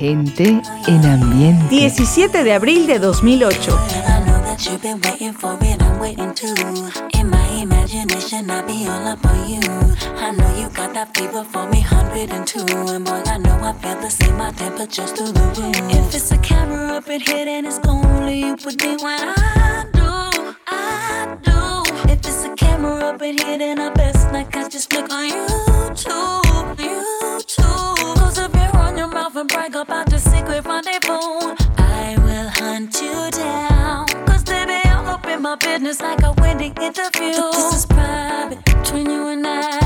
Gente en ambiente. 17 de abril de 2008. imagination, I be all up on you. I know you got that fever for me, 102. And boy, I know I feel the same, my temperature's through the roof. If it's a camera up in here, then it's only you with me when I do, I do. If it's a camera up in here, then I best not catch just look on YouTube, YouTube. Up your mouth and brag about the secret rendezvous. I will hunt you down. Cause baby, I'm up in my business like a wedding interview. This is private between you and I.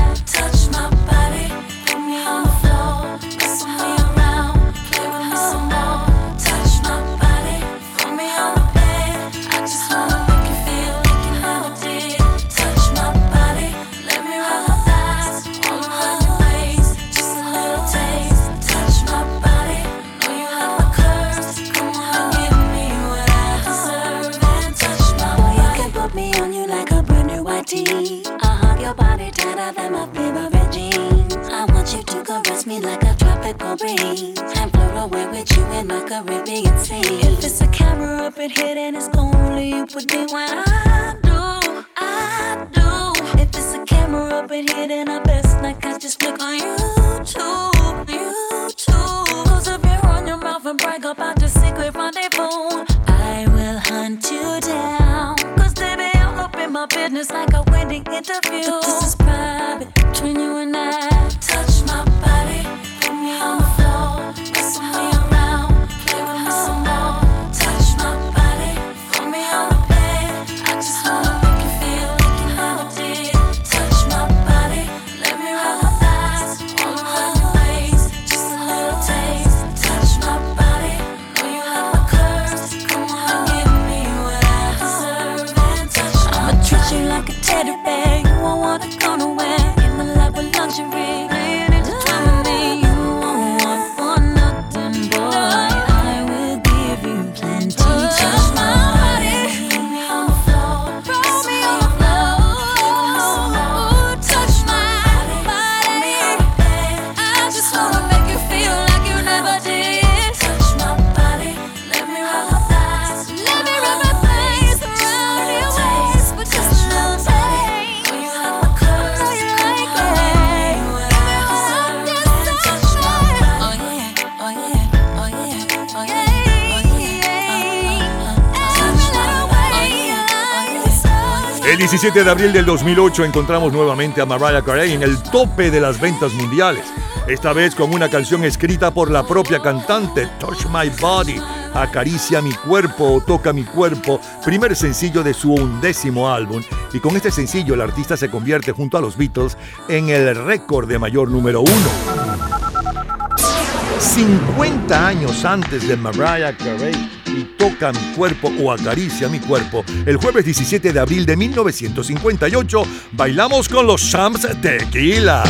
me like a tropical breeze and float away with you in my Caribbean sea. If it's a camera up in here, then it's only you with me when I do, I do. If it's a camera up in here, then I best not catch just flick on YouTube, YouTube. Close up your on your mouth and brag about the secret rendezvous. I will hunt you down, cause baby, I'm up in my business like a wedding interview. 17 de abril del 2008 encontramos nuevamente a Mariah Carey en el tope de las ventas mundiales, esta vez con una canción escrita por la propia cantante, Touch My Body, Acaricia mi cuerpo o Toca mi cuerpo, primer sencillo de su undécimo álbum, y con este sencillo el artista se convierte junto a los Beatles en el récord de mayor número uno. 50 años antes de Mariah Carey y Toca mi cuerpo o Acaricia mi cuerpo, el jueves 17 de abril de 1958, bailamos con los Shams Tequila.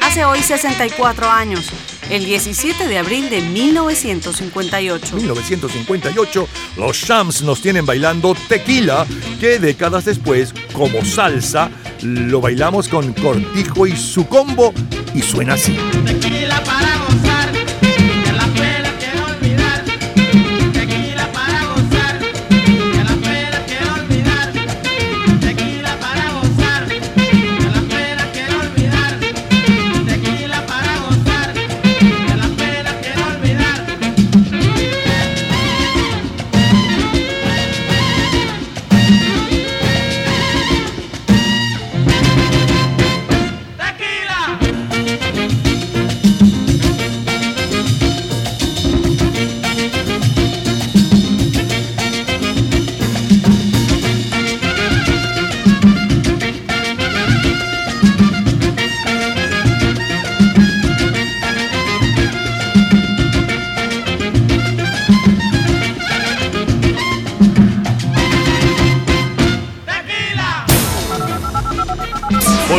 Hace hoy 64 años, el 17 de abril de 1958. 1958, los Shams nos tienen bailando tequila, que décadas después, como salsa, lo bailamos con Cortijo y su combo y suena así. Tequila para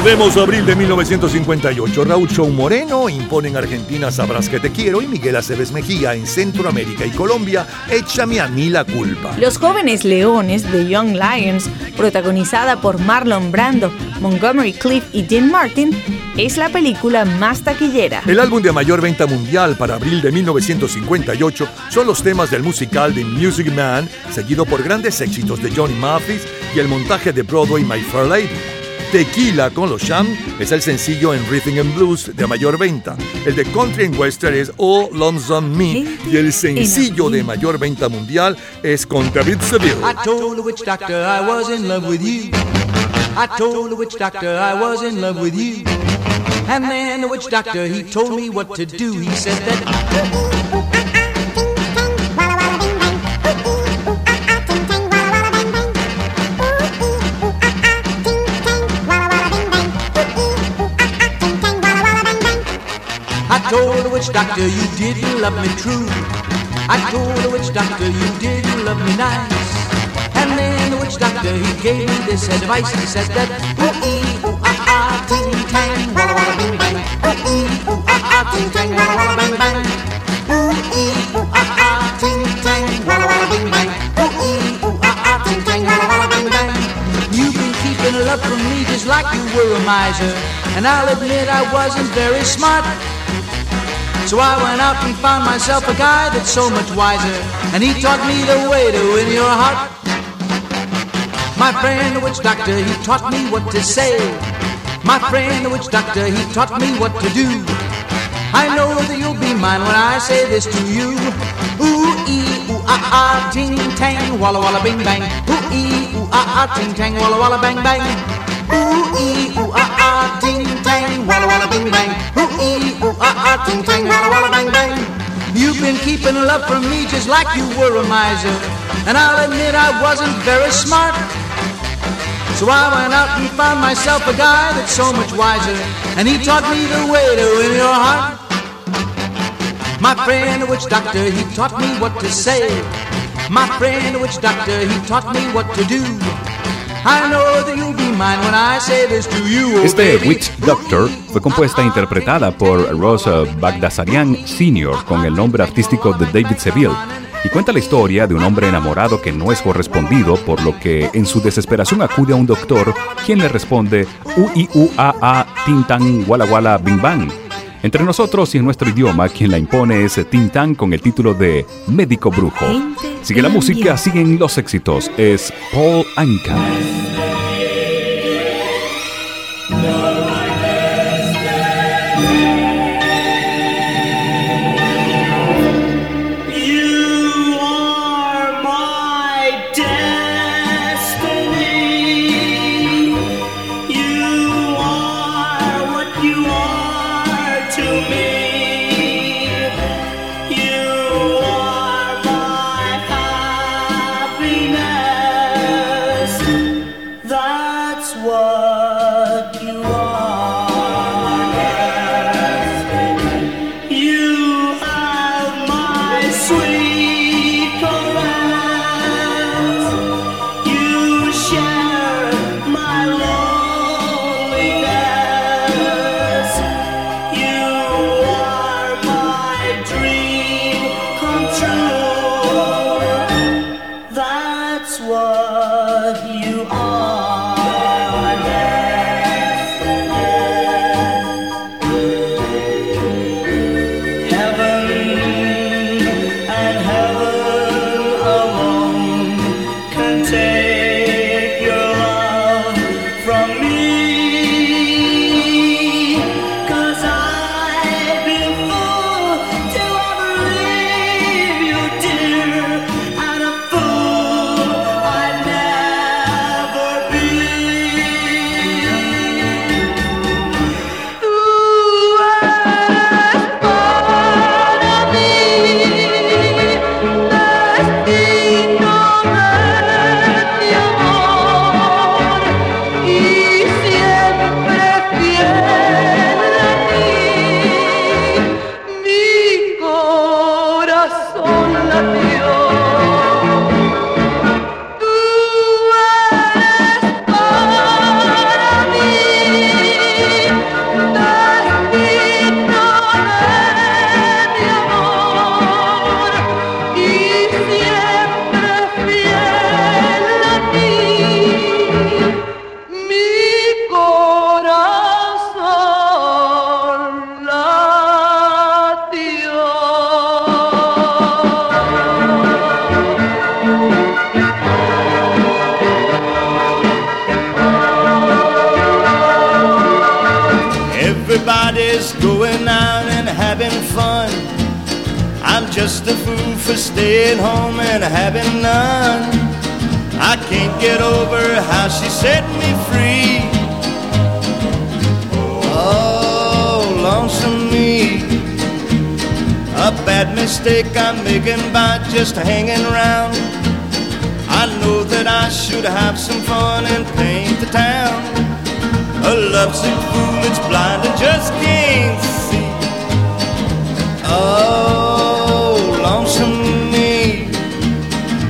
Volvemos a abril de 1958. Raúl Show Moreno impone en Argentina Sabrás que te quiero y Miguel Aceves Mejía en Centroamérica y Colombia Échame a mí la culpa. Los jóvenes leones de Young Lions, protagonizada por Marlon Brando, Montgomery Cliff y Dean Martin, es la película más taquillera. El álbum de mayor venta mundial para abril de 1958 son los temas del musical The Music Man, seguido por grandes éxitos de Johnny Mathis y el montaje de Broadway My Fair Lady. Tequila con los Sham es el sencillo en Rhythm and Blues de mayor venta. El de Country and Western es All Lonesome Me y el sencillo de mayor venta mundial es con David Seville. I told the witch doctor I was in love with you. I told the witch doctor I was in love with you. And then the witch doctor he told me what to do. He said that witch doctor you didn't love me true. I told the witch doctor you didn't love me nice. And then the witch doctor he gave me this advice. He said that ooh ee ooh ah ah ting tang walla walla bing bang. Ooh ee ooh ah ah ting tang walla walla bang bang. Ooh ee ooh ah ah ting tang walla walla bing bang. Ooh ee ooh ah ah ting tang walla walla bang bang. You've been keeping love from me just like you were a miser. And I'll admit I wasn't very smart. So I went out and found myself a guy that's so much wiser, and he taught me the way to win your heart. My friend, the witch doctor, he taught me what to say. My friend, the witch doctor, he taught me what to do. I know that you'll be mine when I say this to you. Ooh ee ooh ah ah ting tang walla walla bing bang. Ooh ee ooh ah ah ting tang walla walla bang bang. Ooh ee ooh ah ah ting tang walla love from me just like you were a miser, and I'll admit I wasn't very smart. So I went out and found myself a guy that's so much wiser, and he taught me the way to win your heart. My friend, the witch doctor, he taught me what to say. My friend, the witch doctor, he taught me what to do. Este Witch Doctor fue compuesta e interpretada por Ross Bagdasarian Sr. con el nombre artístico de David Seville y cuenta la historia de un hombre enamorado que no es correspondido, por lo que en su desesperación acude a un doctor, quien le responde u i u a a tintan wala wala bing bang. Entre nosotros y en nuestro idioma, quien la impone es Tintan con el título de Médico Brujo. Sigue la música, siguen los éxitos. Es Paul Anka. having fun. I'm just a fool for staying home and having none. I can't get over how she set me free. Oh, lonesome me. A bad mistake I'm making by just hanging around. I know that I should have some fun and paint the town. A lovesick fool that's blind and just can't Oh, lonesome me.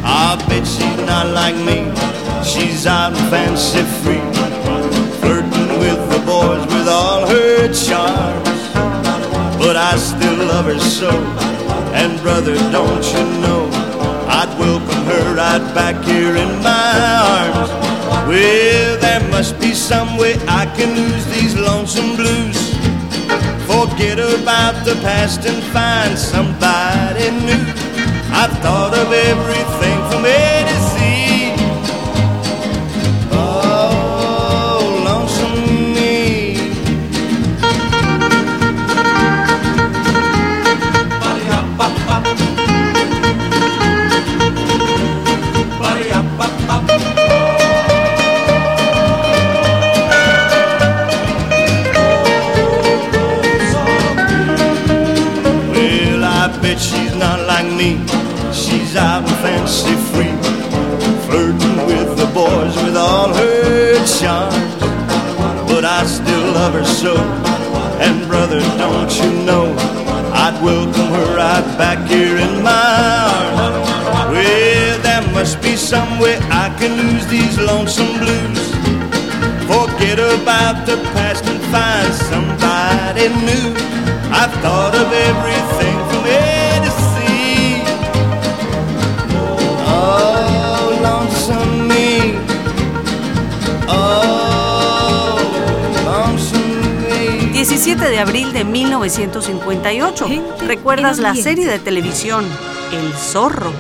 I bet she's not like me. She's out fancy free, flirting with the boys with all her charms. But I still love her so. And brother, don't you know, I'd welcome her right back here in my arms. Well, there must be some way I can lose these lonesome blues. Forget about the past and find somebody new. I've thought of everything from A I'd welcome her right back here in my arms. Well, there must be some way I can lose these lonesome blues. Forget about the past and find somebody new. I've thought of everything de abril de 1958. ¿Recuerdas la serie de televisión El Zorro?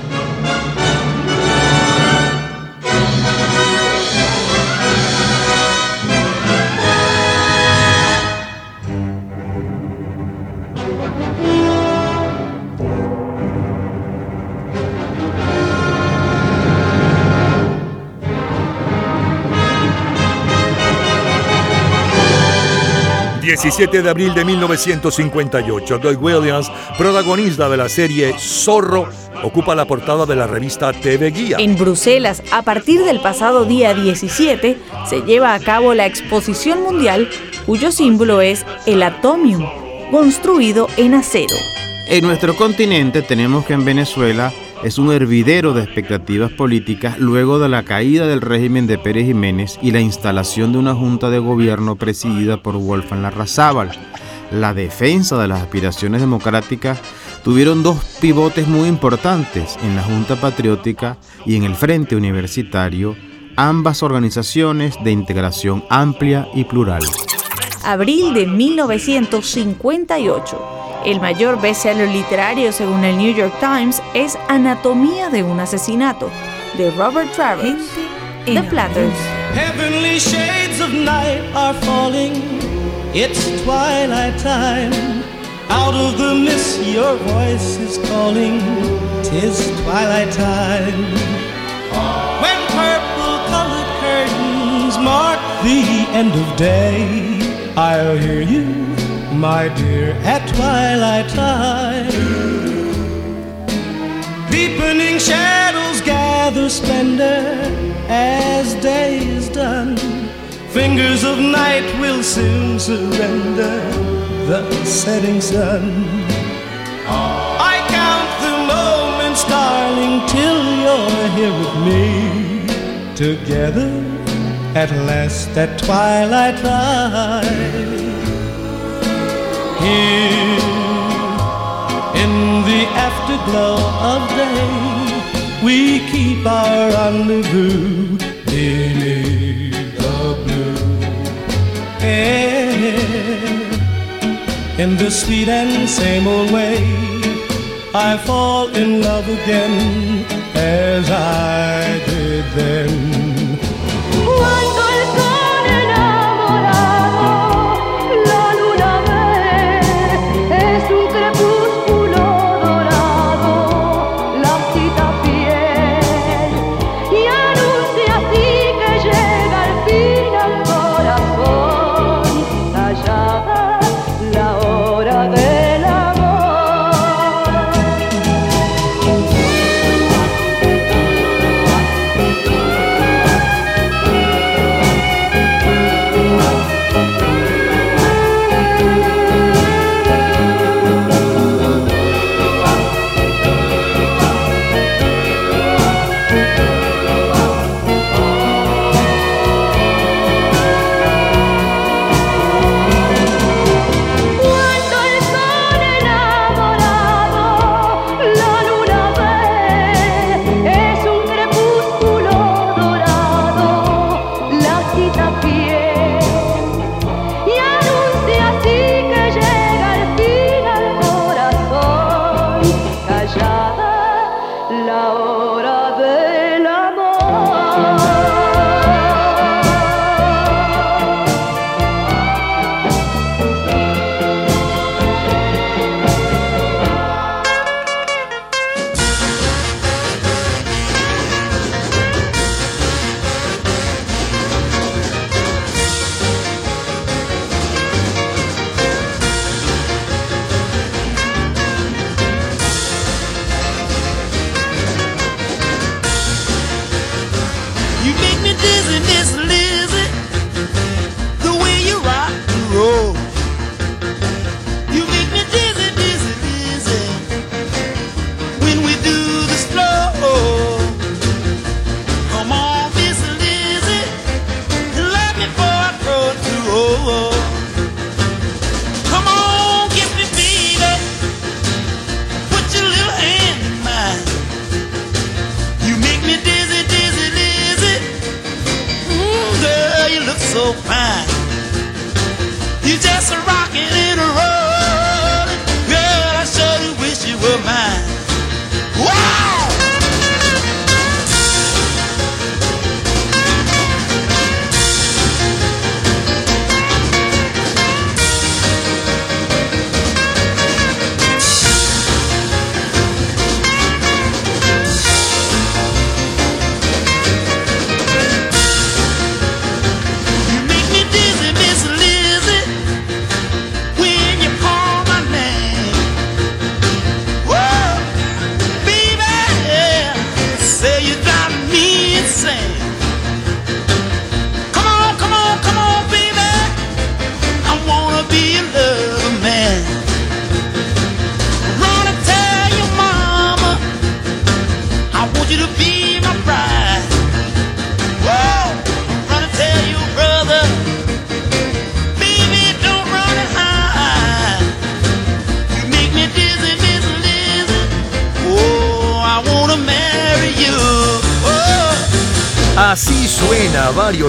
17 de abril de 1958, Doug Williams, protagonista de la serie Zorro, ocupa la portada de la revista TV Guía. En Bruselas, a partir del pasado día 17, se lleva a cabo la exposición mundial cuyo símbolo es el atomium, construido en acero. En nuestro continente tenemos que en Venezuela es un hervidero de expectativas políticas luego de la caída del régimen de Pérez Jiménez y la instalación de una junta de gobierno presidida por Wolfgang Larrazábal. la defensa de las aspiraciones democráticas tuvieron dos pivotes muy importantes en la Junta Patriótica y en el Frente Universitario, ambas organizaciones de integración amplia y plural. Abril de 1958. El mayor bestseller literario según el New York Times es Anatomía de un asesinato de Robert Travers. The Platters. Heavenly shades of night are falling. It's twilight time. Out of the mist, your voice is calling. Tis twilight time. When purple colored curtains mark the end of day, I'll hear you, my dear, at twilight time. Deepening shadows gather splendor as day is done. Fingers of night will soon surrender the setting sun. I count the moments, darling, till you're here with me. Together at last at twilight time. Here in the afterglow of day, we keep our rendezvous beneath the blue. air in the sweet and same old way. I fall in love again as I did then.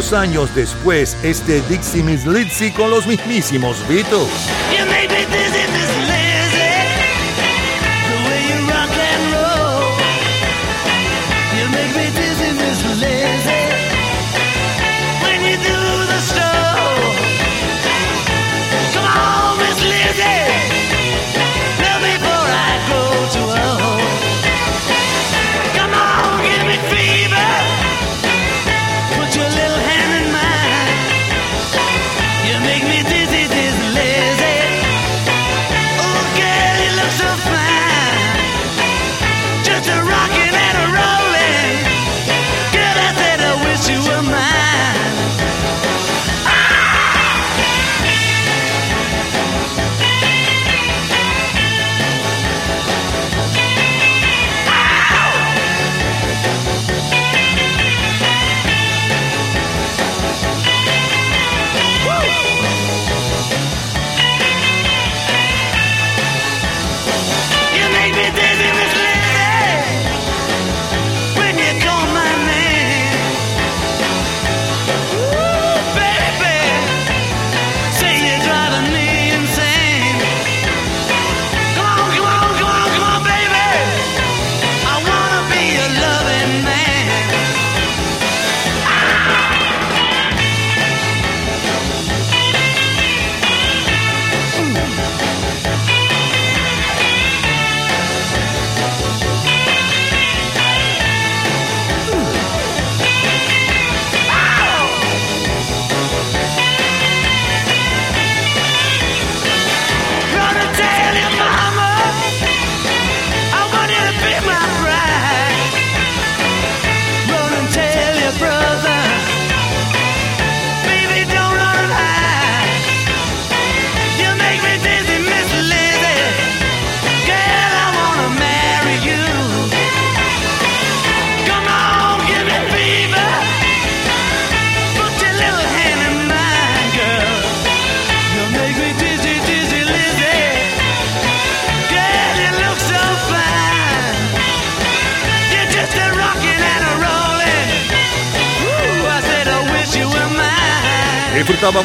Varios años después este Dixie Miss con los mismísimos Beatles.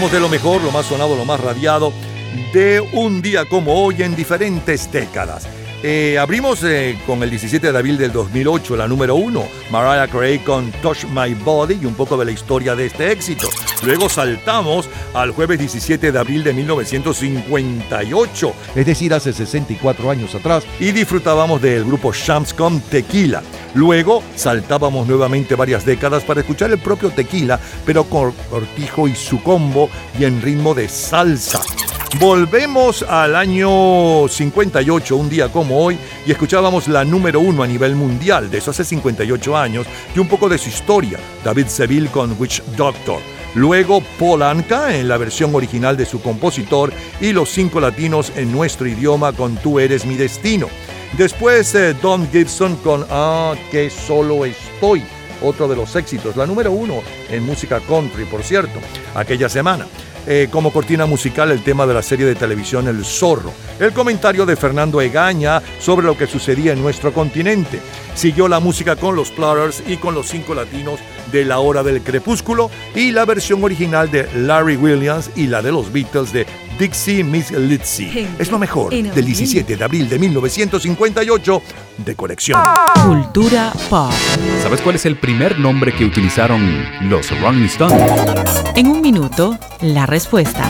De lo mejor, lo más sonado, lo más radiado de un día como hoy en diferentes décadas. Eh, abrimos eh, con el 17 de abril del 2008, la número uno, Mariah Carey con Touch My Body y un poco de la historia de este éxito. Luego saltamos al jueves 17 de abril de 1958, es decir, hace 64 años atrás, y disfrutábamos del grupo Shams con Tequila. Luego saltábamos nuevamente varias décadas para escuchar el propio Tequila, pero con Cortijo y su combo y en ritmo de salsa. Volvemos al año 58, un día como hoy, y escuchábamos la número uno a nivel mundial de eso hace 58 años y un poco de su historia, David Seville con Witch Doctor. Luego Paul Anka en la versión original de su compositor y los cinco latinos en nuestro idioma con Tú eres mi destino. Después eh, Don Gibson con Ah, que solo estoy, otro de los éxitos, la número uno en música country, por cierto, aquella semana. Eh, como cortina musical el tema de la serie de televisión El Zorro, el comentario de Fernando Egaña sobre lo que sucedía en nuestro continente. Siguió la música con los Platters y con los cinco latinos de La Hora del Crepúsculo y la versión original de Larry Williams y la de los Beatles de Dixie Miss Lizzy. Es lo mejor del 17 de abril de 1958 de colección. Cultura pop. ¿Sabes cuál es el primer nombre que utilizaron los Rolling Stones? En un minuto, la respuesta.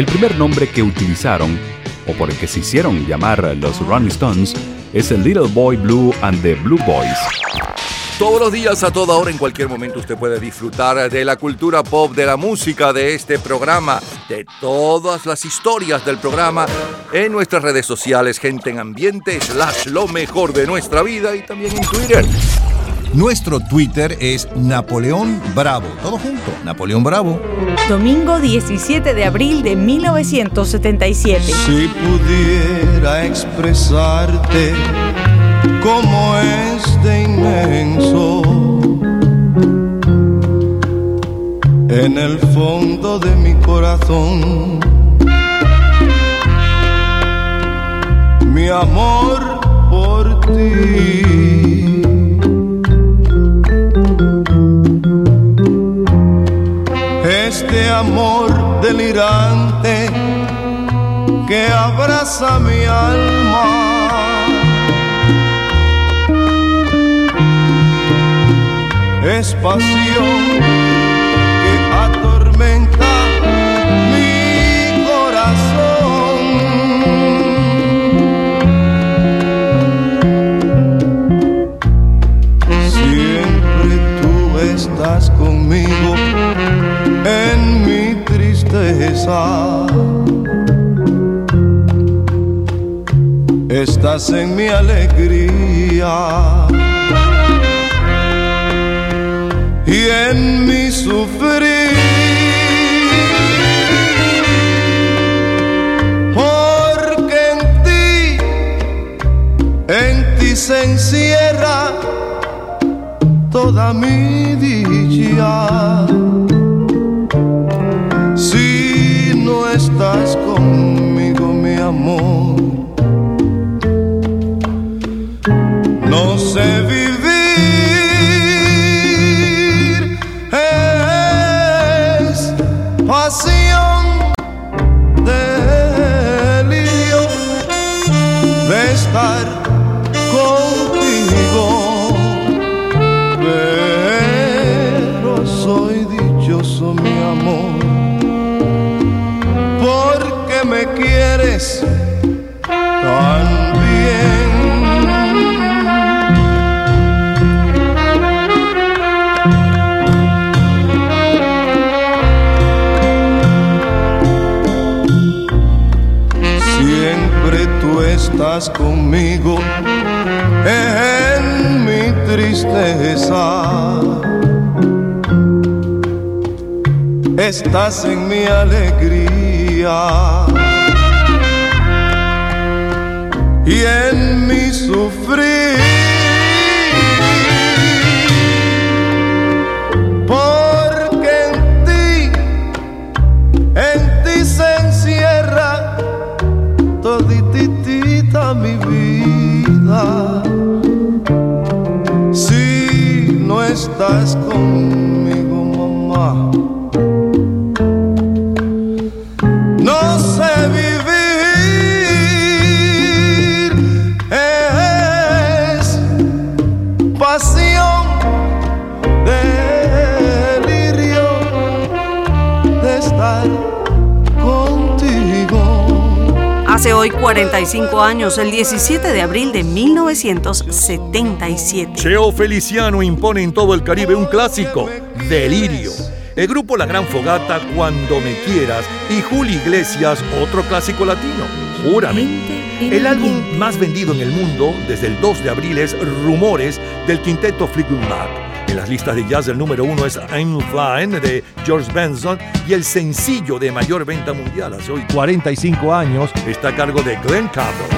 El primer nombre que utilizaron, o por el que se hicieron llamar los Rolling Stones, es el Little Boy Blue and the Blue Boys. Todos los días, a toda hora, en cualquier momento, usted puede disfrutar de la cultura pop, de la música, de este programa, de todas las historias del programa en nuestras redes sociales, gente en ambiente, slash lo mejor de nuestra vida y también en Twitter. Nuestro Twitter es Napoleón Bravo. Todo junto, Napoleón Bravo. Domingo 17 de abril de 1977. Si pudiera expresarte cómo es de inmenso en el fondo de mi corazón. Mi amor por ti. Este amor delirante que abraza mi alma. Es pasión Estás en mi alegría y en mi sufrir. Porque en ti, en ti se encierra toda mi dicha. Estás conmigo, mi amor, Estás en mi alegría y en mi sufrir. 65 años el 17 de abril de 1977. Cheo Feliciano impone en todo el Caribe un clásico, Delirio. El grupo La Gran Fogata, Cuando Me Quieras, y Julio Iglesias, otro clásico latino, Júrame. El álbum más vendido en el mundo desde el 2 de abril es Rumores del quinteto Fleetwood Mac. Las listas de jazz el número uno es I'm Flying de George Benson y el sencillo de mayor venta mundial hace hoy 45 años está a cargo de Glenn Campbell.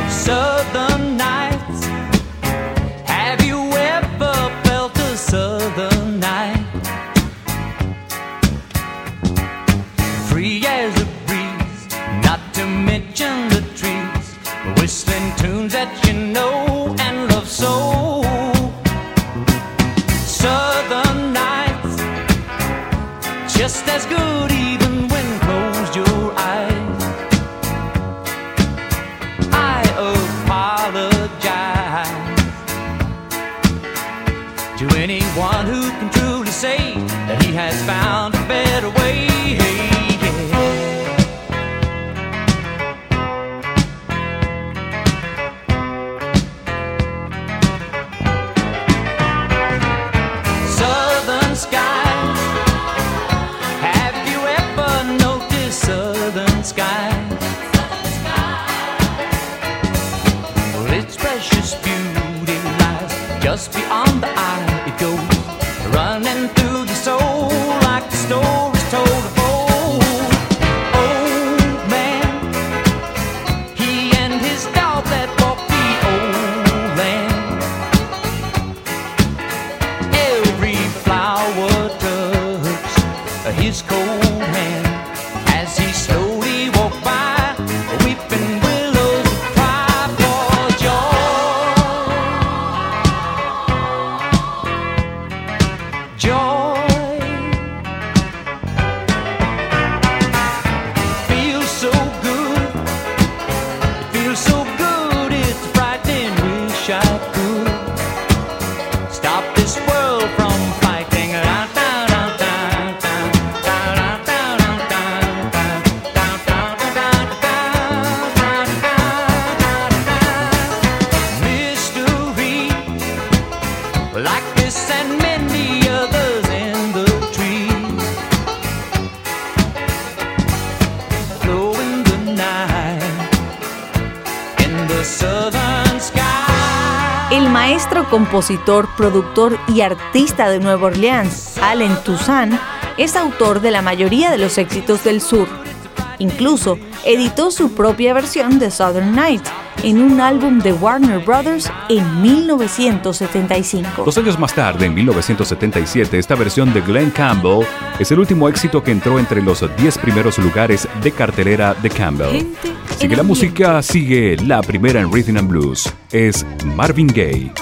Who can truly say that he has found maestro, compositor, productor y artista de Nueva Orleans, Allen Toussaint, es autor de la mayoría de los éxitos del sur. Incluso editó su propia versión de Southern Night en un álbum de Warner Brothers en 1975. Dos años más tarde, en 1977, esta versión de Glenn Campbell es el último éxito que entró entre los 10 primeros lugares de cartelera de Campbell. Sigue la música, sigue la primera en Rhythm and Blues. Es Marvin Gaye.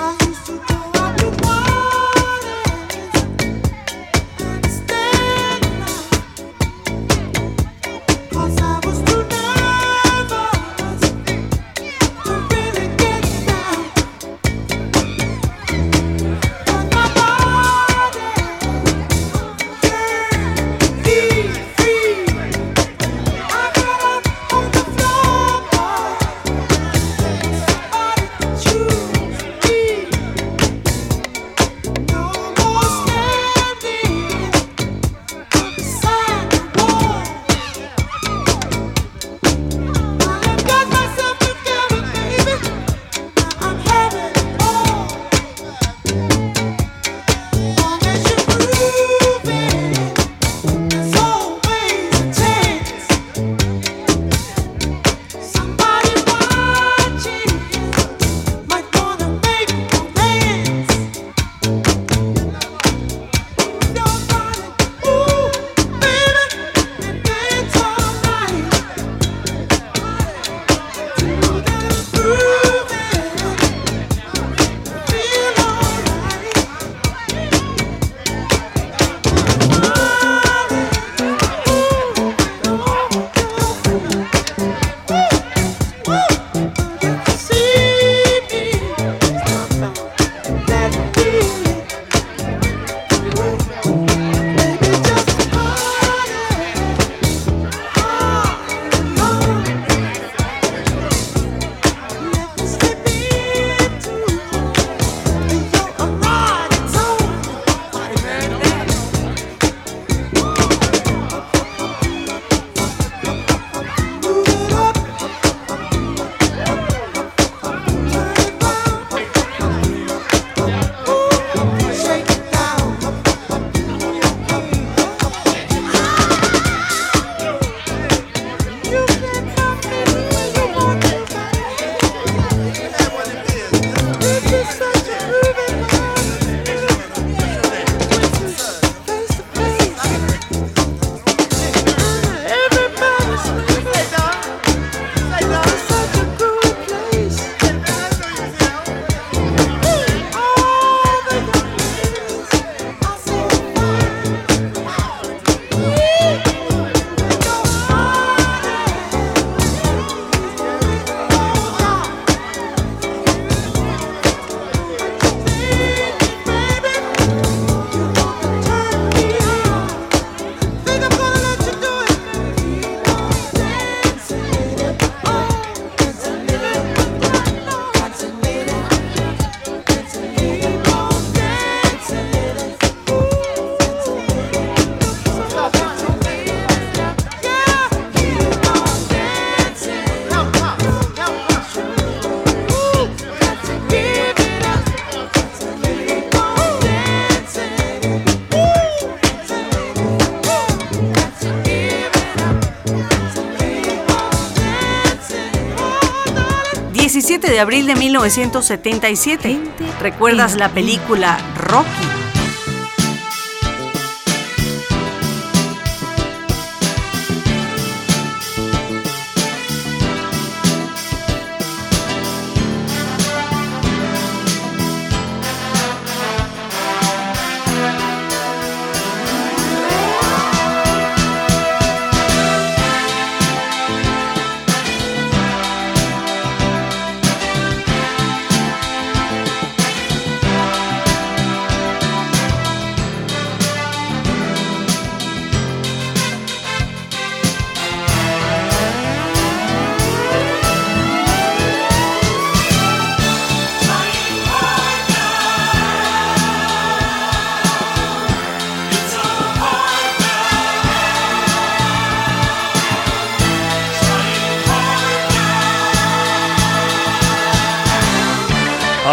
de abril de 1977. ¿Recuerdas la película Rocky?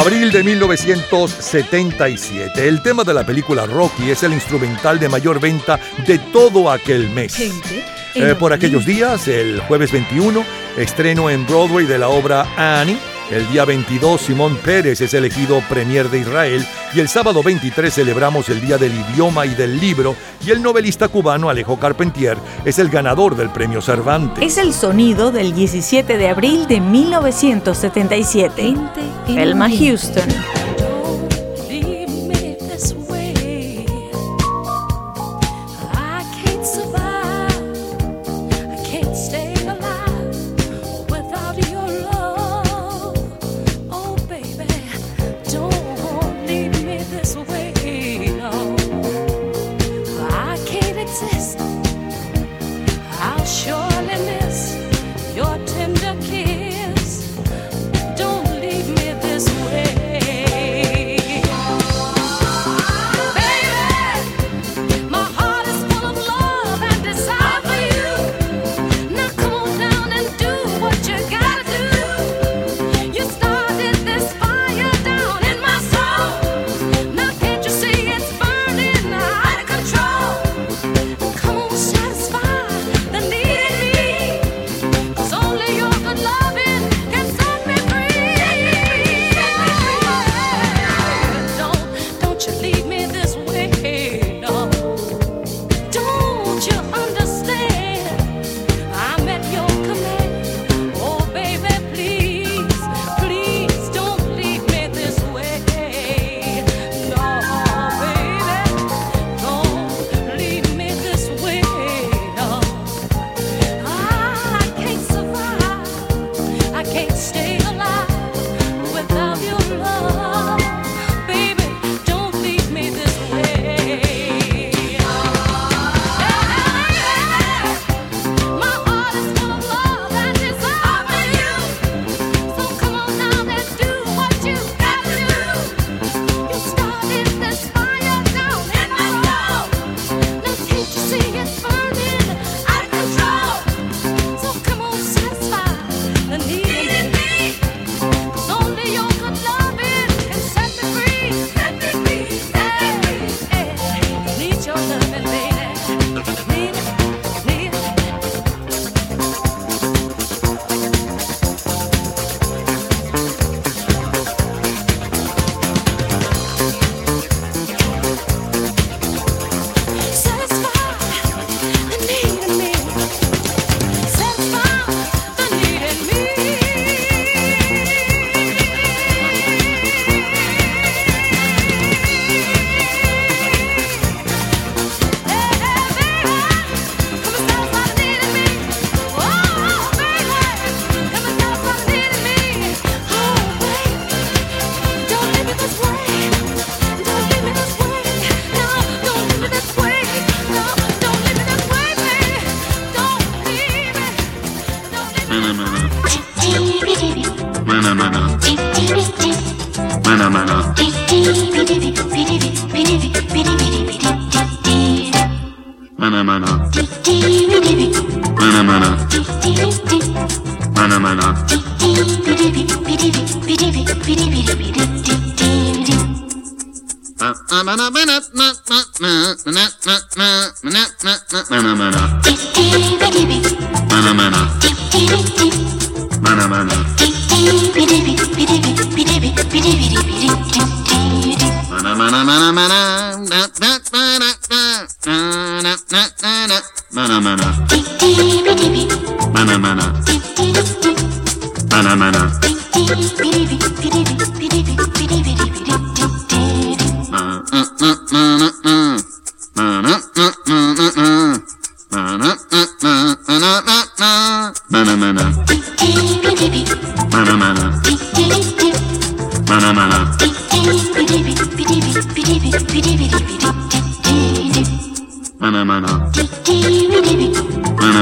Abril de 1977. El tema de la película Rocky es el instrumental de mayor venta de todo aquel mes. Eh, por aquellos días, el jueves 21, estreno en Broadway de la obra Annie el día 22 Simón Pérez es elegido Premier de Israel y el sábado 23 celebramos el Día del Idioma y del Libro y el novelista cubano Alejo Carpentier es el ganador del Premio Cervantes. Es el sonido del 17 de abril de 1977. Elma Houston.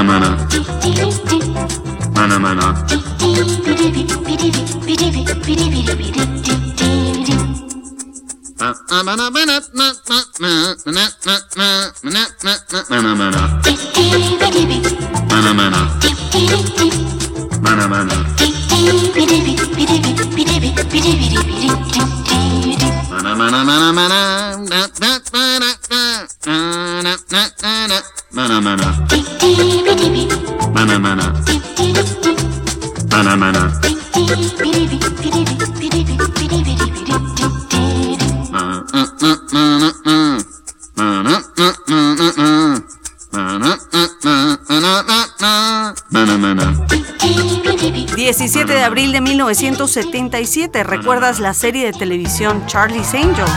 Mana mana mana mana 1977, ¿recuerdas la serie de televisión Charlie's Angels?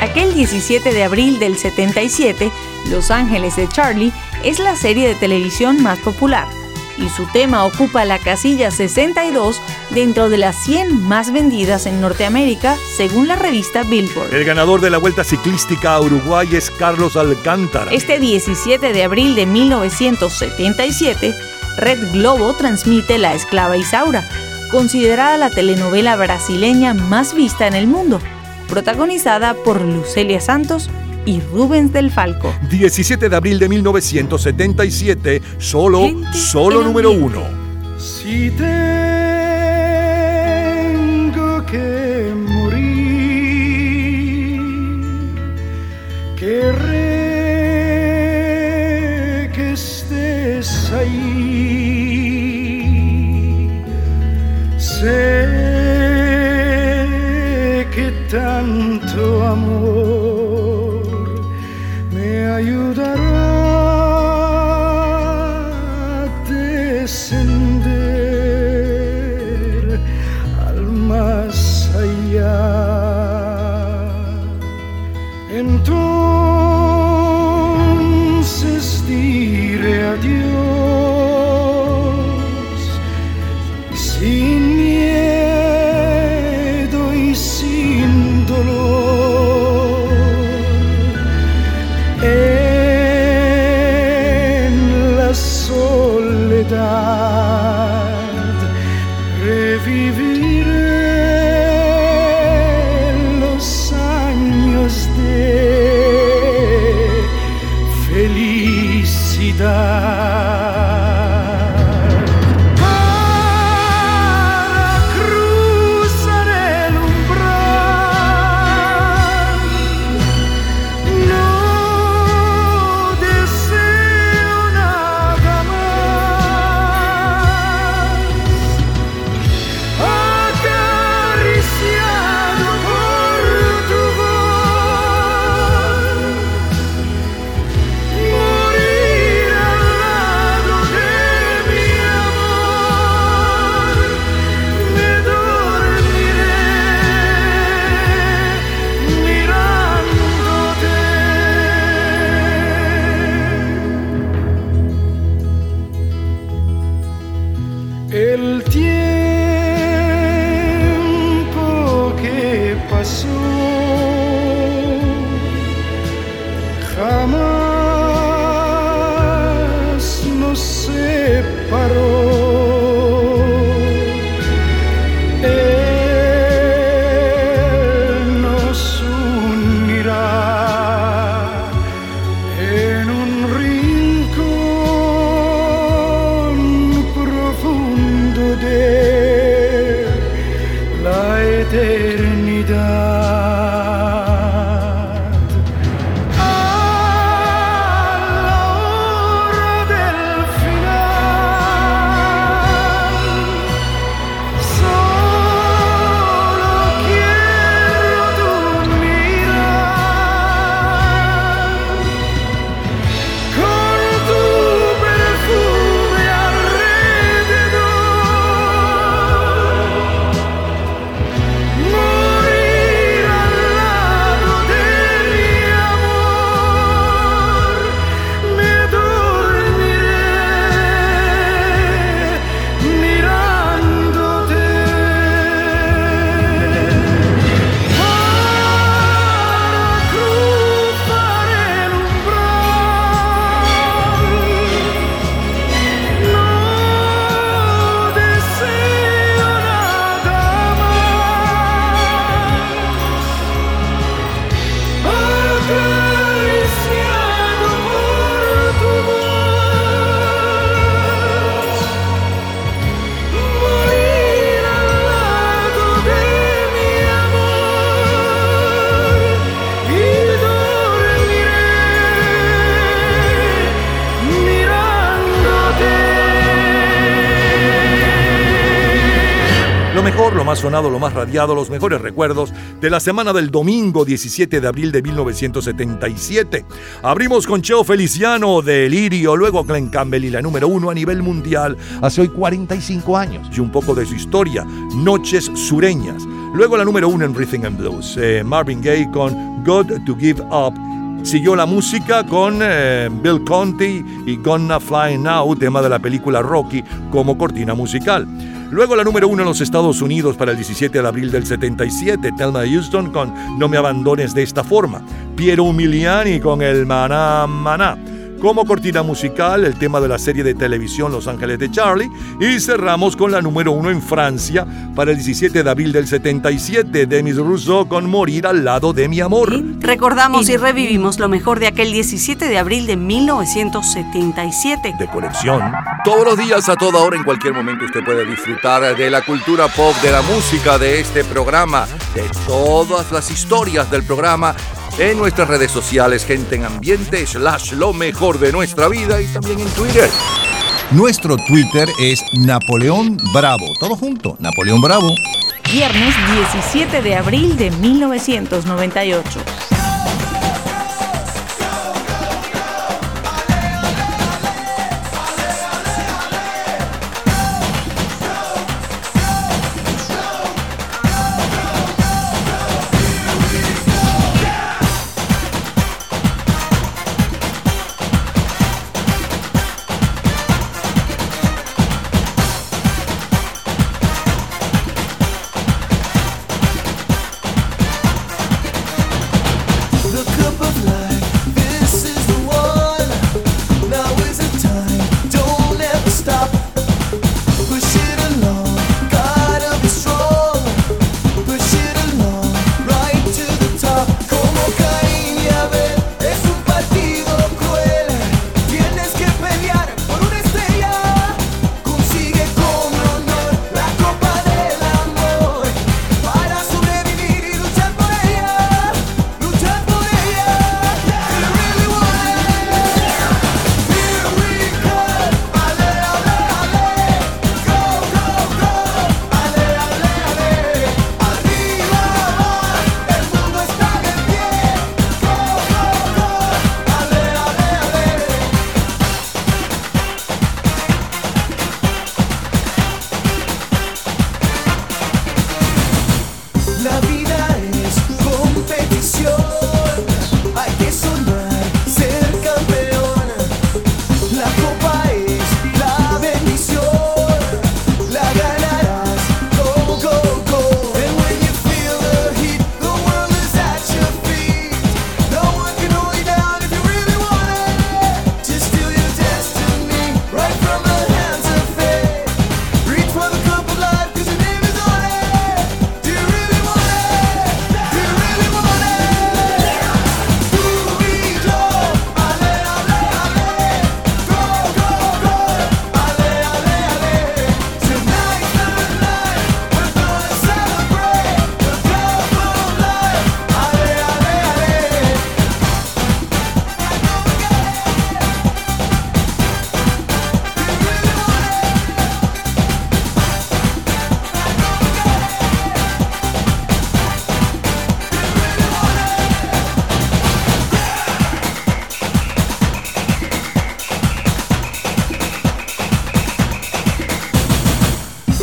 Aquel 17 de abril del 77, Los Ángeles de Charlie es la serie de televisión más popular y su tema ocupa la casilla 62 dentro de las 100 más vendidas en Norteamérica según la revista Billboard. El ganador de la Vuelta Ciclística a Uruguay es Carlos Alcántara. Este 17 de abril de 1977, Red Globo transmite La Esclava Isaura, considerada la telenovela brasileña más vista en el mundo, protagonizada por Lucelia Santos y Rubens del Falco. 17 de abril de 1977, solo, solo número uno. Si sonado, lo más radiado, los mejores recuerdos de la semana del domingo 17 de abril de 1977. Abrimos con Cheo Feliciano de Lirio, luego Glenn Campbell y la número uno a nivel mundial hace hoy 45 años y un poco de su historia, Noches Sureñas. Luego la número uno en Rhythm and Blues, eh, Marvin Gaye con God to Give Up. Siguió la música con eh, Bill Conti y Gonna Fly Now, tema de la película Rocky, como cortina musical. Luego la número uno en los Estados Unidos para el 17 de abril del 77, Thelma Houston con No me abandones de esta forma. Piero Umiliani con el Maná Maná. Como cortina musical, el tema de la serie de televisión Los Ángeles de Charlie. Y cerramos con la número uno en Francia para el 17 de abril del 77, Demis Rousseau con Morir al lado de mi amor. Recordamos y revivimos lo mejor de aquel 17 de abril de 1977. De colección. Todos los días, a toda hora, en cualquier momento, usted puede disfrutar de la cultura pop, de la música, de este programa, de todas las historias del programa en nuestras redes sociales, gente en ambiente, slash lo mejor de nuestra vida y también en Twitter. Nuestro Twitter es Napoleón Bravo. Todo junto, Napoleón Bravo. Viernes 17 de abril de 1998.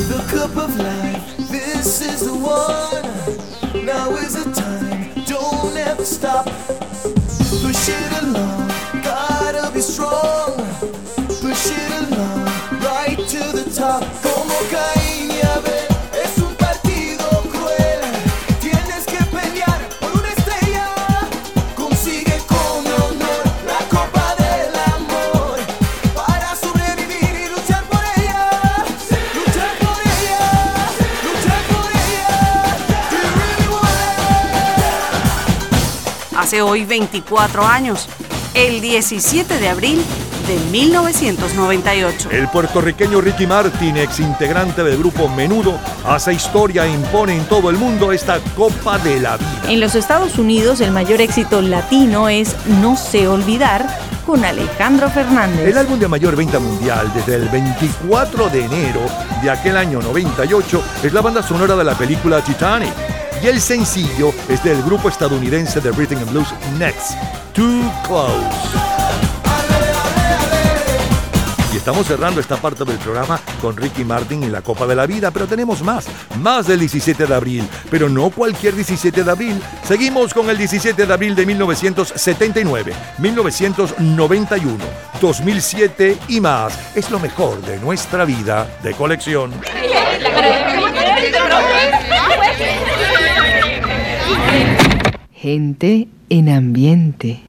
The cup of life, this is the one. Now is the time, don't ever stop. Push it along, Hace hoy 24 años, el 17 de abril de 1998. El puertorriqueño Ricky Martin, ex integrante del grupo Menudo, hace historia e impone en todo el mundo esta Copa de la Vida. En los Estados Unidos el mayor éxito latino es No sé olvidar con Alejandro Fernández. El álbum de mayor venta mundial desde el 24 de enero de aquel año 98 es la banda sonora de la película Titanic. Y el sencillo es del grupo estadounidense de Rhythm and Blues Next, Too Close. Y estamos cerrando esta parte del programa con Ricky Martin y la Copa de la Vida, pero tenemos más, más del 17 de abril, pero no cualquier 17 de abril. Seguimos con el 17 de abril de 1979, 1991, 2007 y más. Es lo mejor de nuestra vida de colección. Gente en ambiente.